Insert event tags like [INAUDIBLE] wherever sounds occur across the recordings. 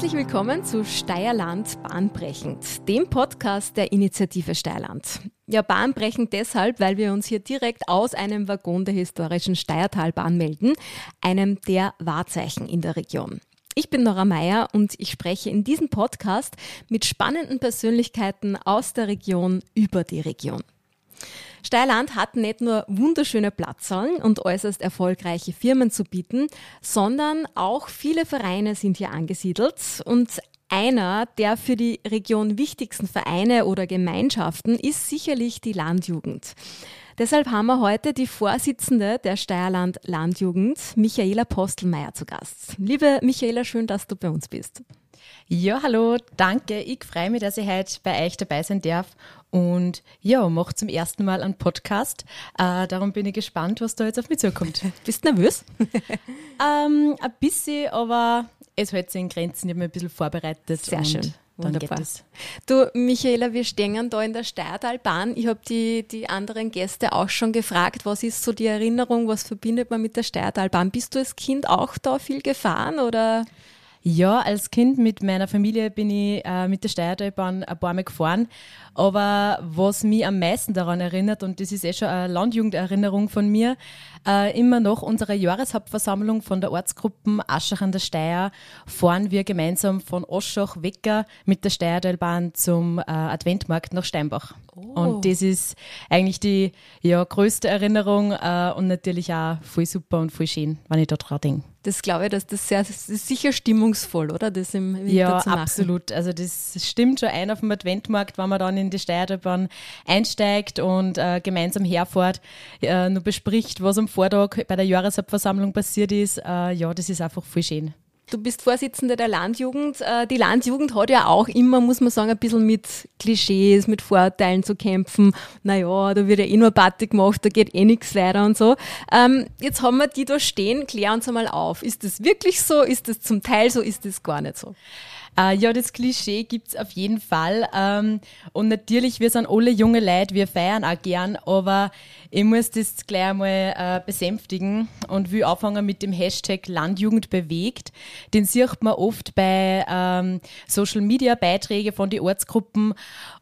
Herzlich willkommen zu Steierland Bahnbrechend, dem Podcast der Initiative Steierland. Ja, bahnbrechend deshalb, weil wir uns hier direkt aus einem Waggon der historischen Steiertalbahn melden, einem der Wahrzeichen in der Region. Ich bin Nora Meyer und ich spreche in diesem Podcast mit spannenden Persönlichkeiten aus der Region über die Region. Steierland hat nicht nur wunderschöne Platzhallen und äußerst erfolgreiche Firmen zu bieten, sondern auch viele Vereine sind hier angesiedelt und einer der für die Region wichtigsten Vereine oder Gemeinschaften ist sicherlich die Landjugend. Deshalb haben wir heute die Vorsitzende der Steierland Landjugend, Michaela Postelmeier, zu Gast. Liebe Michaela, schön, dass du bei uns bist. Ja, hallo, danke. Ich freue mich, dass ich heute bei euch dabei sein darf. Und ja, mache zum ersten Mal einen Podcast. Äh, darum bin ich gespannt, was da jetzt auf mich zukommt. [LAUGHS] Bist du nervös? [LAUGHS] ähm, ein bisschen, aber es hält sich in Grenzen. Ich habe mich ein bisschen vorbereitet. Sehr schön. Wunderbar. Du, Michaela, wir stehen da in der Steiertalbahn. Ich habe die, die anderen Gäste auch schon gefragt, was ist so die Erinnerung, was verbindet man mit der Steiertalbahn? Bist du als Kind auch da viel gefahren oder? Ja, als Kind mit meiner Familie bin ich äh, mit der Steiertalbahn ein paar Mal gefahren. Aber was mich am meisten daran erinnert, und das ist eh schon eine Landjugenderinnerung von mir, äh, immer noch unsere Jahreshauptversammlung von der Ortsgruppe Aschach an der Steier fahren wir gemeinsam von Oschach Wecker mit der Steiertalbahn zum äh, Adventmarkt nach Steinbach. Oh. Und das ist eigentlich die ja, größte Erinnerung äh, und natürlich auch voll super und voll schön, wenn ich da dran denke. Das glaube ich, dass das sehr das ist sicher stimmungsvoll, oder? Das im Winter ja, zu machen. absolut. Also das stimmt schon ein auf dem Adventmarkt, wenn man dann in die Steiertalbahn einsteigt und äh, gemeinsam herfährt, äh, nur bespricht, was am Vortag bei der Jahreshauptversammlung passiert ist. Äh, ja, das ist einfach voll schön. Du bist Vorsitzende der Landjugend. Äh, die Landjugend hat ja auch immer, muss man sagen, ein bisschen mit Klischees, mit Vorurteilen zu kämpfen. Naja, da wird ja eh nur Party gemacht, da geht eh nichts weiter und so. Ähm, jetzt haben wir die da stehen, klär uns einmal auf. Ist das wirklich so? Ist das zum Teil so? Ist das gar nicht so? Äh, ja, das Klischee gibt's auf jeden Fall. Ähm, und natürlich, wir sind alle junge Leute, wir feiern auch gern, aber ich muss das gleich einmal äh, besänftigen und will anfangen mit dem Hashtag Landjugend bewegt. Den sieht man oft bei ähm, Social Media Beiträge von den Ortsgruppen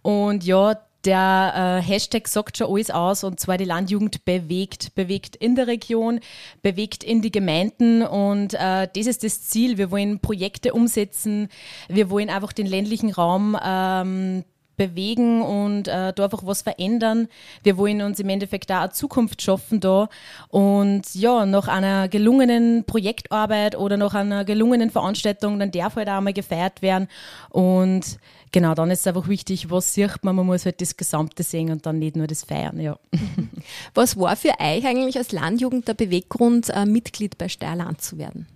und ja, der äh, Hashtag sagt schon alles aus und zwar die Landjugend bewegt, bewegt in der Region, bewegt in die Gemeinden und äh, das ist das Ziel. Wir wollen Projekte umsetzen, wir wollen einfach den ländlichen Raum ähm, bewegen und äh, da einfach was verändern. Wir wollen uns im Endeffekt da eine Zukunft schaffen da und ja, nach einer gelungenen Projektarbeit oder nach einer gelungenen Veranstaltung, dann darf halt auch mal gefeiert werden und genau, dann ist es einfach wichtig, was sieht man, man muss halt das Gesamte sehen und dann nicht nur das Feiern, ja. [LAUGHS] Was war für euch eigentlich als Landjugend der Beweggrund, äh, Mitglied bei Steierland zu werden?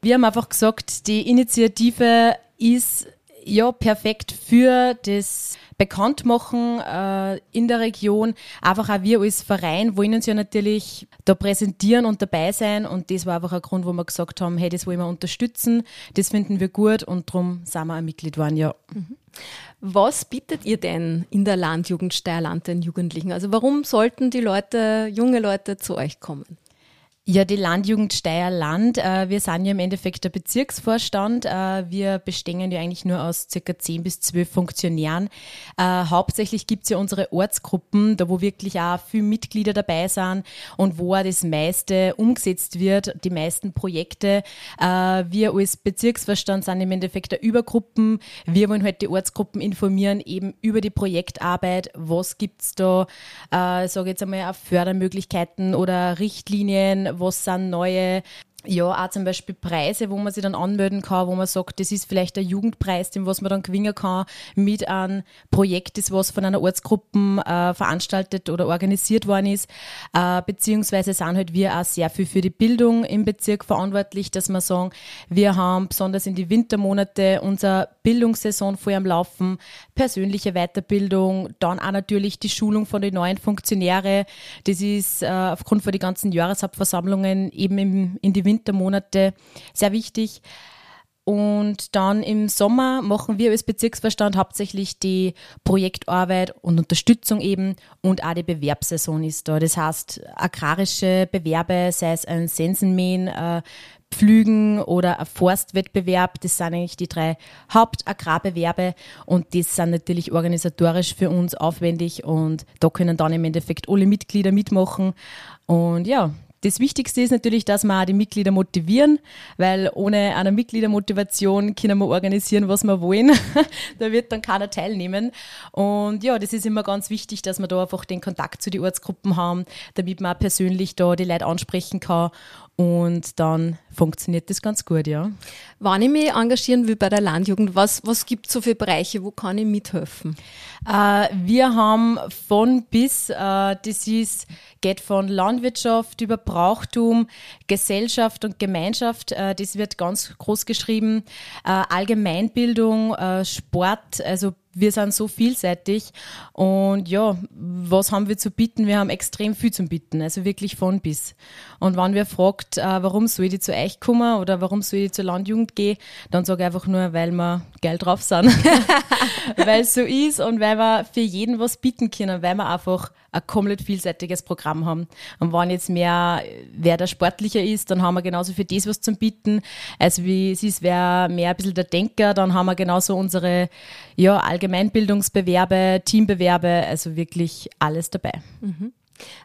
Wir haben einfach gesagt, die Initiative ist ja perfekt für das Bekanntmachen äh, in der Region. Einfach auch wir als Verein wollen uns ja natürlich da präsentieren und dabei sein und das war einfach ein Grund, wo wir gesagt haben, hey, das wollen wir unterstützen, das finden wir gut und darum sind wir ein Mitglied geworden, ja. Mhm. Was bietet ihr denn in der Landjugend Steierland den Jugendlichen? Also warum sollten die Leute, junge Leute zu euch kommen? Ja, die Landjugend Steierland. Äh, wir sind ja im Endeffekt der Bezirksvorstand. Äh, wir bestehen ja eigentlich nur aus circa 10 bis 12 Funktionären. Äh, hauptsächlich gibt's ja unsere Ortsgruppen, da wo wirklich auch viele Mitglieder dabei sind und wo auch das meiste umgesetzt wird, die meisten Projekte. Wir als Bezirksvorstand sind im Endeffekt der Übergruppen. Wir wollen halt die Ortsgruppen informieren, eben über die Projektarbeit. Was gibt's da, äh, sage jetzt einmal, Fördermöglichkeiten oder Richtlinien? Was sind neue ja, auch zum Beispiel Preise, wo man sich dann anmelden kann, wo man sagt, das ist vielleicht der Jugendpreis, den was man dann gewinnen kann mit einem Projekt, das was von einer Ortsgruppe äh, veranstaltet oder organisiert worden ist. Äh, beziehungsweise sind halt wir auch sehr viel für die Bildung im Bezirk verantwortlich, dass wir sagen, wir haben besonders in die Wintermonate unsere Bildungssaison voll am Laufen, persönliche Weiterbildung, dann auch natürlich die Schulung von den neuen Funktionäre. Das ist äh, aufgrund von den ganzen Jahreshauptversammlungen eben im, in die Wintermonate sehr wichtig. Und dann im Sommer machen wir als Bezirksverstand hauptsächlich die Projektarbeit und Unterstützung eben und auch die Bewerbssaison ist da. Das heißt, agrarische Bewerbe, sei es ein Sensenmähen, äh, Pflügen oder ein Forstwettbewerb. Das sind eigentlich die drei Hauptagrarbewerbe und das sind natürlich organisatorisch für uns aufwendig und da können dann im Endeffekt alle Mitglieder mitmachen. Und ja, das Wichtigste ist natürlich, dass wir auch die Mitglieder motivieren, weil ohne eine Mitgliedermotivation können wir organisieren, was wir wollen. [LAUGHS] da wird dann keiner teilnehmen. Und ja, das ist immer ganz wichtig, dass wir da einfach den Kontakt zu den Ortsgruppen haben, damit man auch persönlich da die Leute ansprechen kann und dann funktioniert das ganz gut, ja. Wann ich mich engagieren will bei der Landjugend, was, was gibt es so für Bereiche, wo kann ich mithelfen? Äh, wir haben von bis, äh, das ist, geht von Landwirtschaft über Brauchtum, Gesellschaft und Gemeinschaft, äh, das wird ganz groß geschrieben, äh, Allgemeinbildung, äh, Sport, also wir sind so vielseitig und ja, was haben wir zu bieten? Wir haben extrem viel zu bieten, also wirklich von bis. Und wenn wir fragt, äh, warum soll ich zu euch kommen oder warum soll ich zur Landjugend gehen, dann sage ich einfach nur, weil wir geil drauf sind. [LAUGHS] weil es so ist und weil wir für jeden was bieten können, weil wir einfach ein komplett vielseitiges Programm haben. Und wenn jetzt mehr, wer der sportlicher ist, dann haben wir genauso für das was zum Bieten. Also wie es ist, wer mehr ein bisschen der Denker, dann haben wir genauso unsere ja, Allgemeinbildungsbewerbe, Teambewerbe, also wirklich alles dabei. Mhm.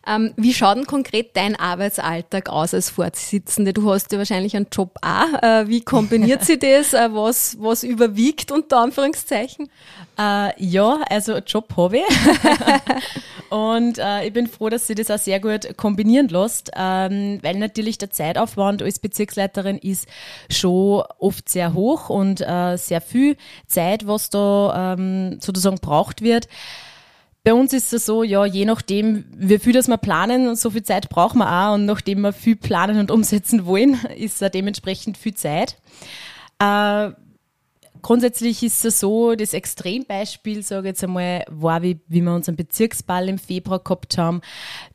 Ähm, wie schaut denn konkret dein Arbeitsalltag aus als Vorsitzende? Du hast ja wahrscheinlich einen Job auch. Äh, wie kombiniert [LAUGHS] sich das? Äh, was, was überwiegt unter Anführungszeichen? Äh, ja, also Job habe ich. [LAUGHS] Und äh, ich bin froh, dass sie das auch sehr gut kombinieren lässt, ähm, weil natürlich der Zeitaufwand als Bezirksleiterin ist schon oft sehr hoch und äh, sehr viel Zeit, was da ähm, sozusagen braucht wird. Bei uns ist es so, ja, je nachdem, wie viel das wir planen, so viel Zeit brauchen wir auch. Und nachdem wir viel planen und umsetzen wollen, [LAUGHS] ist da dementsprechend viel Zeit. Äh, grundsätzlich ist es so, das Extrembeispiel, sage ich jetzt einmal, war, wie, wie wir unseren Bezirksball im Februar gehabt haben.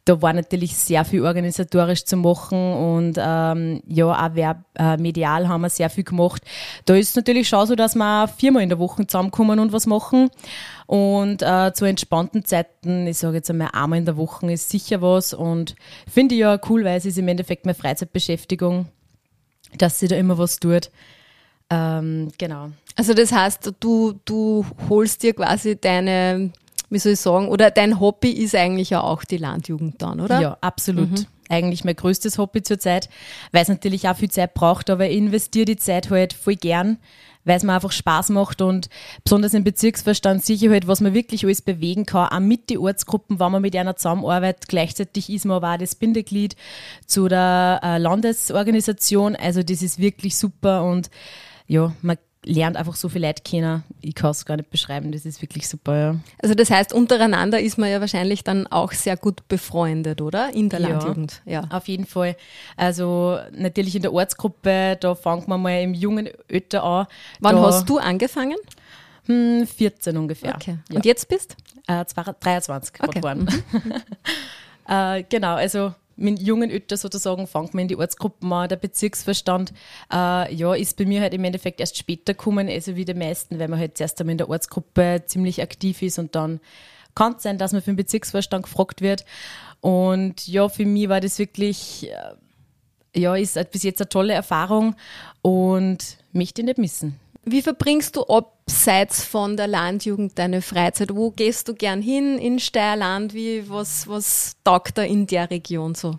Da war natürlich sehr viel organisatorisch zu machen und ähm, ja, auch wer, äh, medial haben wir sehr viel gemacht. Da ist es natürlich schon so, dass wir viermal in der Woche zusammenkommen und was machen. Und äh, zu entspannten Zeiten, ich sage jetzt einmal einmal in der Woche ist sicher was und finde ich ja cool, weil es ist im Endeffekt meine Freizeitbeschäftigung, dass sie da immer was tut. Ähm, genau. Also das heißt, du, du holst dir quasi deine, wie soll ich sagen, oder dein Hobby ist eigentlich ja auch die Landjugend dann, oder? Ja, absolut. Mhm. Eigentlich mein größtes Hobby zurzeit, weil es natürlich auch viel Zeit braucht, aber ich investiere die Zeit halt voll gern weil es mir einfach Spaß macht und besonders im Bezirksverstand Sicherheit, was man wirklich alles bewegen kann, auch mit den Ortsgruppen, wenn man mit einer zusammenarbeitet. Gleichzeitig ist man aber auch das Bindeglied zu der äh, Landesorganisation. Also das ist wirklich super und ja, man lernt einfach so viel Leute kennen. Ich kann es gar nicht beschreiben, das ist wirklich super. Ja. Also das heißt, untereinander ist man ja wahrscheinlich dann auch sehr gut befreundet, oder? In der ja, Landjugend. Ja, auf jeden Fall. Also natürlich in der Ortsgruppe, da fangen wir mal im jungen Ötter an. Wann da, hast du angefangen? 14 hm, ungefähr. Okay. Und jetzt bist? Äh, 23 okay. geworden. Mhm. [LAUGHS] äh, genau, also mit jungen Ötter sozusagen fängt man in die Ortsgruppen an. Der Bezirksverstand äh, ja, ist bei mir halt im Endeffekt erst später gekommen, also wie die meisten, weil man halt zuerst einmal in der Ortsgruppe ziemlich aktiv ist und dann kann es sein, dass man für den Bezirksverstand gefragt wird. Und ja, für mich war das wirklich, äh, ja, ist bis jetzt eine tolle Erfahrung und möchte ich nicht missen. Wie verbringst du abseits von der Landjugend deine Freizeit? Wo gehst du gern hin in Steierland? Wie, was, was taugt da in der Region so?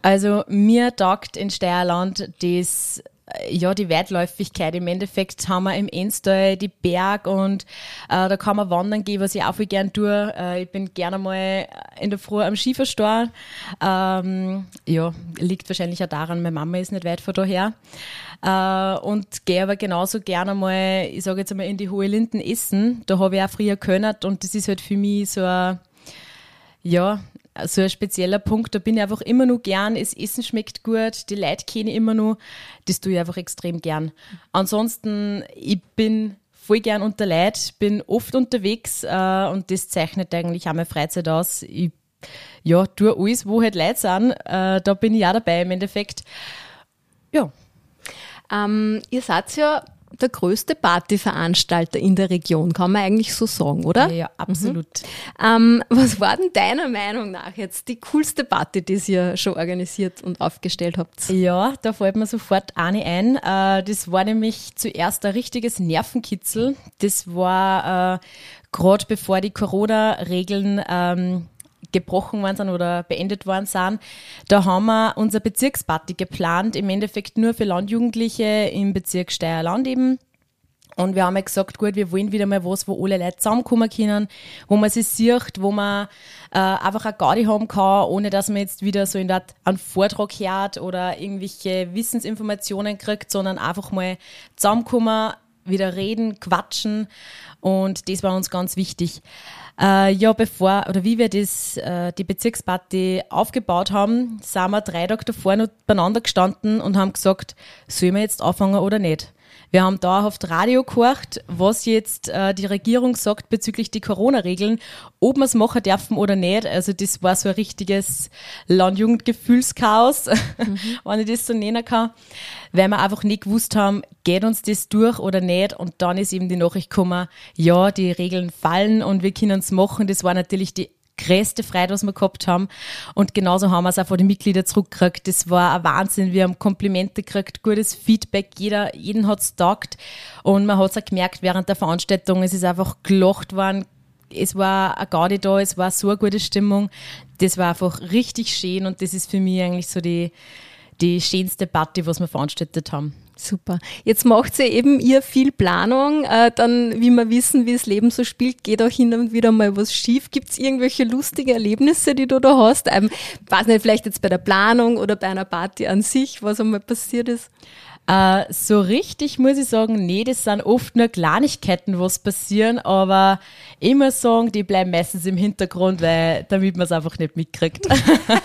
Also mir taugt in Steierland das ja, die Weitläufigkeit. Im Endeffekt haben wir im Enstal die Berg und äh, da kann man wandern gehen, was ich auch viel gern tue. Äh, ich bin gerne mal in der Früh am Schieferstor. Ähm, ja, liegt wahrscheinlich auch daran, meine Mama ist nicht weit von daher. Äh, und gehe aber genauso gerne mal, ich sage jetzt einmal, in die Hohe Linden essen. Da habe ich auch früher können und das ist halt für mich so ein, ja, so ein spezieller Punkt. Da bin ich einfach immer nur gern. Das Essen schmeckt gut, die Leute kenne ich immer nur. Das tue ich einfach extrem gern. Ansonsten, ich bin voll gern unter Leid, bin oft unterwegs äh, und das zeichnet eigentlich auch meine Freizeit aus. Ich ja, tue alles, wo halt Leute sind. Äh, da bin ich auch dabei im Endeffekt. Ja. Ähm, ihr seid ja der größte Partyveranstalter in der Region, kann man eigentlich so sagen, oder? Ja, absolut. Mhm. Ähm, was war denn deiner Meinung nach jetzt die coolste Party, die ihr schon organisiert und aufgestellt habt? Ja, da fällt mir sofort eine ein. Äh, das war nämlich zuerst ein richtiges Nervenkitzel. Das war äh, gerade bevor die Corona-Regeln ähm, gebrochen worden sind oder beendet worden sind. Da haben wir unser Bezirksparty geplant, im Endeffekt nur für Landjugendliche im Bezirk Steierland eben. Und wir haben ja gesagt, gut, wir wollen wieder mal was, wo alle Leute zusammenkommen können, wo man sich sieht, wo man äh, einfach eine Gaudi haben kann, ohne dass man jetzt wieder so in der einen Vortrag hört oder irgendwelche Wissensinformationen kriegt, sondern einfach mal zusammenkommen, wieder reden, quatschen. Und das war uns ganz wichtig. Äh, ja, bevor oder wie wir das, äh, die Bezirksparty aufgebaut haben, sind wir drei Tage davor noch beieinander gestanden und haben gesagt, sollen wir jetzt anfangen oder nicht? Wir haben dauerhaft Radio gehört, was jetzt äh, die Regierung sagt bezüglich die Corona-Regeln, ob wir es machen dürfen oder nicht. Also das war so ein richtiges Landjugendgefühlschaos, mhm. [LAUGHS] wenn ich das so nennen kann, weil wir einfach nicht gewusst haben, geht uns das durch oder nicht. Und dann ist eben die Nachricht gekommen, ja, die Regeln fallen und wir können es machen. Das war natürlich die größte Freude, was wir gehabt haben. Und genauso haben wir es auch von den Mitgliedern zurückgekriegt. Das war ein Wahnsinn. Wir haben Komplimente gekriegt, gutes Feedback. Jeder, jeden hat es taugt. Und man hat es auch gemerkt während der Veranstaltung. Es ist einfach gelacht worden. Es war ein Gaudi da, es war so eine gute Stimmung. Das war einfach richtig schön und das ist für mich eigentlich so die, die schönste Party, was wir veranstaltet haben. Super. Jetzt macht sie eben ihr viel Planung. Äh, dann, wie wir wissen, wie das Leben so spielt, geht auch hin und wieder mal was schief. Gibt es irgendwelche lustige Erlebnisse, die du da hast? Ähm, weiß nicht, vielleicht jetzt bei der Planung oder bei einer Party an sich, was einmal passiert ist? Äh, so richtig muss ich sagen, nee, das sind oft nur Kleinigkeiten, was passieren, aber immer sagen, die bleiben meistens im Hintergrund, weil damit man es einfach nicht mitkriegt.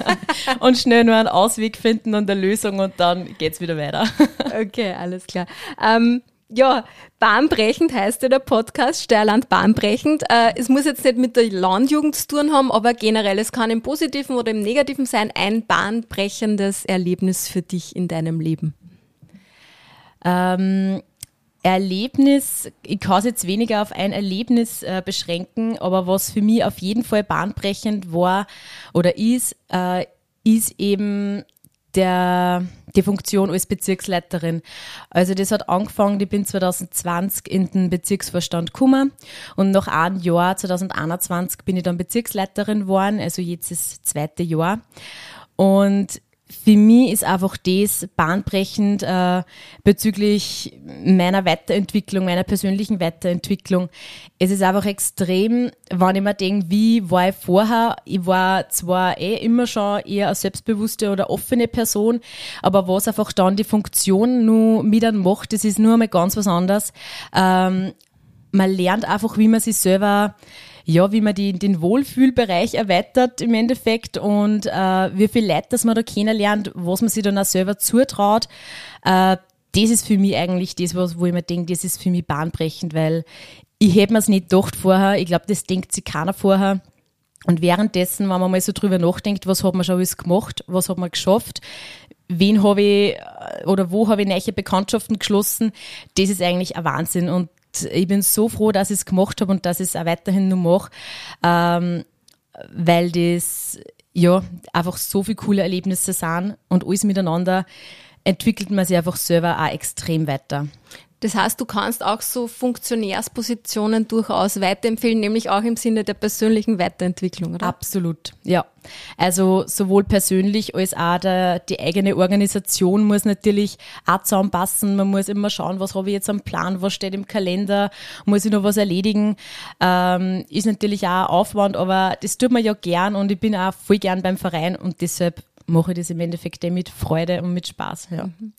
[LAUGHS] und schnell nur einen Ausweg finden und eine Lösung und dann geht's wieder weiter. [LAUGHS] okay, alles klar. Ähm, ja, bahnbrechend heißt ja der Podcast, Steierland bahnbrechend. Äh, es muss jetzt nicht mit der Landjugend zu tun haben, aber generell, es kann im Positiven oder im Negativen sein, ein bahnbrechendes Erlebnis für dich in deinem Leben. Ähm, Erlebnis, ich kann es jetzt weniger auf ein Erlebnis äh, beschränken, aber was für mich auf jeden Fall bahnbrechend war oder ist, äh, ist eben der, die Funktion als Bezirksleiterin. Also das hat angefangen, ich bin 2020 in den Bezirksvorstand gekommen und nach einem Jahr, 2021, bin ich dann Bezirksleiterin geworden, also jetzt das zweite Jahr. Und für mich ist einfach das bahnbrechend äh, bezüglich meiner Weiterentwicklung, meiner persönlichen Weiterentwicklung. Es ist einfach extrem, wenn ich mir denke, wie war ich vorher? Ich war zwar eh immer schon eher eine selbstbewusste oder offene Person, aber was einfach dann die Funktion nur mit dann macht, das ist nur einmal ganz was anderes. Ähm, man lernt einfach, wie man sich selber ja, wie man die, den Wohlfühlbereich erweitert im Endeffekt und äh, wie viel Leute, dass man da kennenlernt, was man sich dann auch selber zutraut. Äh, das ist für mich eigentlich das, was, wo ich mir denke, das ist für mich bahnbrechend, weil ich hätte mir es nicht gedacht vorher. Ich glaube, das denkt sich keiner vorher. Und währenddessen, wenn man mal so drüber nachdenkt, was hat man schon alles gemacht, was hat man geschafft, wen habe ich äh, oder wo habe ich neue Bekanntschaften geschlossen, das ist eigentlich ein Wahnsinn. Und ich bin so froh, dass ich es gemacht habe und dass ich es auch weiterhin noch mache, ähm, weil das ja einfach so viele coole Erlebnisse sind und alles miteinander entwickelt man sich einfach selber auch extrem weiter. Das heißt, du kannst auch so Funktionärspositionen durchaus weiterempfehlen, nämlich auch im Sinne der persönlichen Weiterentwicklung, oder? Absolut, ja. Also sowohl persönlich als auch der, die eigene Organisation muss natürlich auch zusammenpassen. Man muss immer schauen, was habe ich jetzt am Plan, was steht im Kalender, muss ich noch was erledigen. Ähm, ist natürlich auch Aufwand, aber das tut man ja gern und ich bin auch voll gern beim Verein und deshalb mache ich das im Endeffekt eh mit Freude und mit Spaß. Ja. Mhm.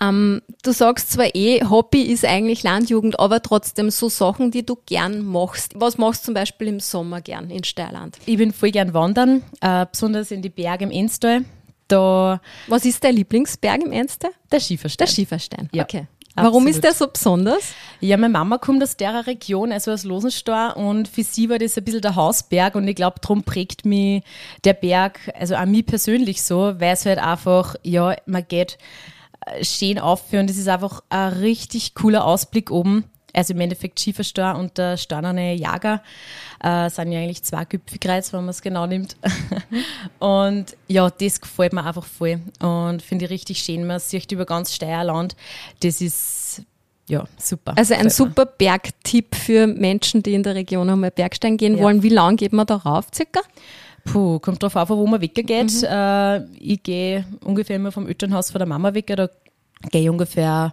Ähm, du sagst zwar eh, Hobby ist eigentlich Landjugend, aber trotzdem so Sachen, die du gern machst. Was machst du zum Beispiel im Sommer gern in Steierland? Ich bin voll gern wandern, äh, besonders in die Berge im Enstal. Da Was ist dein Lieblingsberg im Enstal? Der Schieferstein. Der Schieferstein, ja. okay. Warum ist der so besonders? Ja, meine Mama kommt aus der Region, also aus Losenstor und für sie war das ein bisschen der Hausberg und ich glaube, darum prägt mich der Berg, also auch mich persönlich so, weil es halt einfach, ja, man geht äh, schön aufführen. Das ist einfach ein richtig cooler Ausblick oben. Also im Endeffekt Schieferstor und der steinerne Jager äh, sind ja eigentlich zwei Gipfelkreuz, wenn man es genau nimmt. [LAUGHS] und ja, das gefällt mir einfach voll und finde ich richtig schön. Man sieht über ganz Steierland. Das ist ja, super. Also ein super Bergtipp für Menschen, die in der Region einmal Bergsteigen gehen ja. wollen. Wie lange geht man da rauf circa? Puh, kommt drauf an, wo man weggeht. Mhm. Äh, ich gehe ungefähr immer vom Elternhaus von der Mama weg. Da gehe ich ungefähr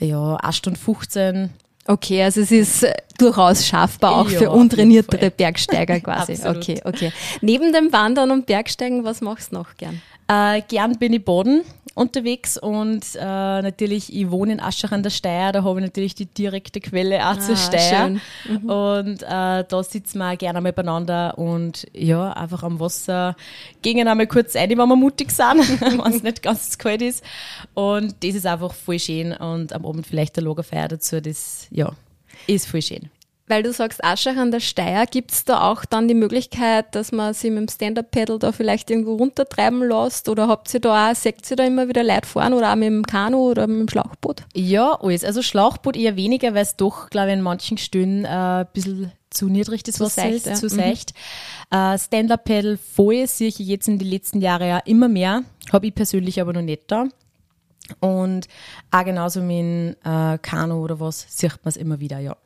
ja, 1 Stunde 15. Okay, also es ist äh, durchaus schaffbar auch ja, für untrainiertere Bergsteiger [LAUGHS] quasi. okay, okay. Neben dem Wandern und Bergsteigen, was machst du noch gern? Äh, gern bin ich Boden unterwegs und äh, natürlich, ich wohne in Aschach an der Steier, da habe ich natürlich die direkte Quelle auch ah, zur Steier. Mhm. Und äh, da sitzen wir gerne mal beieinander und ja, einfach am Wasser gehen einmal kurz ein, wenn wir mutig sind, [LAUGHS] wenn es [LAUGHS] nicht ganz kalt ist. Und das ist einfach voll schön und am Abend vielleicht der Lagerfeuer dazu, das ja, ist voll schön. Weil du sagst, Aschach an der Steier, gibt es da auch dann die Möglichkeit, dass man sie mit dem Stand-Up-Pedal da vielleicht irgendwo runtertreiben lässt? Oder habt ihr da auch, seht ihr da immer wieder Leute fahren oder auch mit dem Kanu oder mit dem Schlauchboot? Ja, alles. Also Schlauchboot eher weniger, weil es doch, glaube ich, in manchen Stühlen äh, ein bisschen zu niedrig das Wasser seicht, ist, ja. zu mhm. seicht. Äh, Stand-Up-Pedal voll sehe ich jetzt in den letzten Jahren ja immer mehr. Habe ich persönlich aber noch nicht da. Und auch genauso mit dem äh, Kanu oder was, sieht man es immer wieder, ja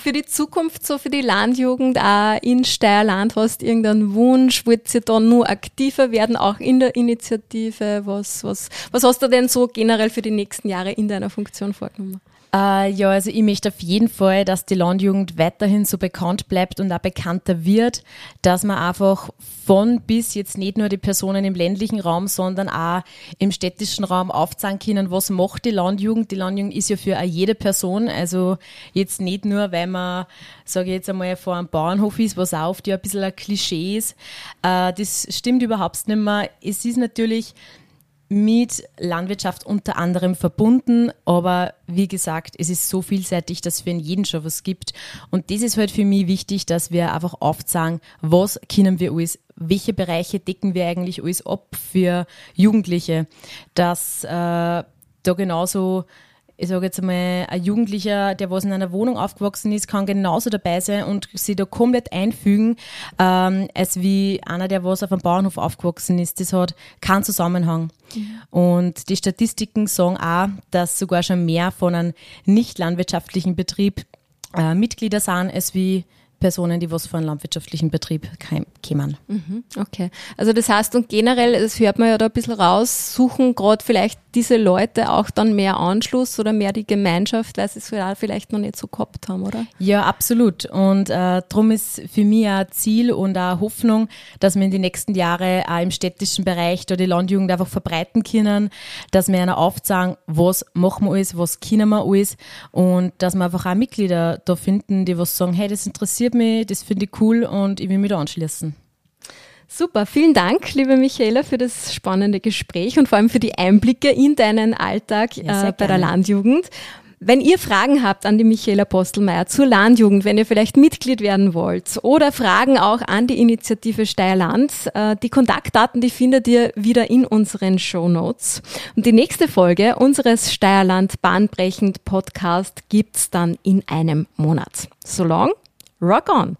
für die Zukunft, so für die Landjugend auch in Steierland, hast du irgendeinen Wunsch? Wollt ihr da nur aktiver werden, auch in der Initiative? Was, was, was hast du denn so generell für die nächsten Jahre in deiner Funktion vorgenommen? Äh, ja, also ich möchte auf jeden Fall, dass die Landjugend weiterhin so bekannt bleibt und auch bekannter wird, dass man einfach von bis jetzt nicht nur die Personen im ländlichen Raum, sondern auch im städtischen Raum aufzeigen können, was macht die Landjugend. Die Landjugend ist ja für jede Person, also jetzt nicht nur, weil man, sage ich jetzt einmal, vor einem Bauernhof ist, was auch oft ja ein bisschen ein Klischee ist. Äh, das stimmt überhaupt nicht mehr. Es ist natürlich mit Landwirtschaft unter anderem verbunden, aber wie gesagt, es ist so vielseitig, dass es für jeden schon was gibt. Und das ist halt für mich wichtig, dass wir einfach aufzeigen, was können wir alles, welche Bereiche decken wir eigentlich alles ab für Jugendliche, dass äh, da genauso ich sage jetzt einmal, ein Jugendlicher, der was in einer Wohnung aufgewachsen ist, kann genauso dabei sein und sich da komplett einfügen, ähm, als wie einer, der was auf einem Bauernhof aufgewachsen ist. Das hat keinen Zusammenhang. Mhm. Und die Statistiken sagen auch, dass sogar schon mehr von einem nicht landwirtschaftlichen Betrieb äh, Mitglieder sind, als wie Personen, die was von einem landwirtschaftlichen Betrieb kämen. Mhm, okay. Also das heißt, und generell, das hört man ja da ein bisschen raus, suchen gerade vielleicht diese Leute auch dann mehr Anschluss oder mehr die Gemeinschaft, weil sie es vielleicht noch nicht so gehabt haben, oder? Ja, absolut. Und äh, darum ist für mich ein Ziel und eine Hoffnung, dass wir in den nächsten Jahren auch im städtischen Bereich da die Landjugend einfach verbreiten können, dass wir einer aufzeigen, was machen wir alles, was können wir alles und dass wir einfach auch Mitglieder da finden, die was sagen, hey, das interessiert mich, das finde ich cool und ich will mich da anschließen. Super, vielen Dank, liebe Michaela, für das spannende Gespräch und vor allem für die Einblicke in deinen Alltag ja, äh, bei der Landjugend. Wenn ihr Fragen habt an die Michaela Postelmeier zur Landjugend, wenn ihr vielleicht Mitglied werden wollt oder Fragen auch an die Initiative Steierland, äh, die Kontaktdaten, die findet ihr wieder in unseren Show Notes. Und die nächste Folge unseres Steierland Bahnbrechend Podcast gibt's dann in einem Monat. So long, rock on!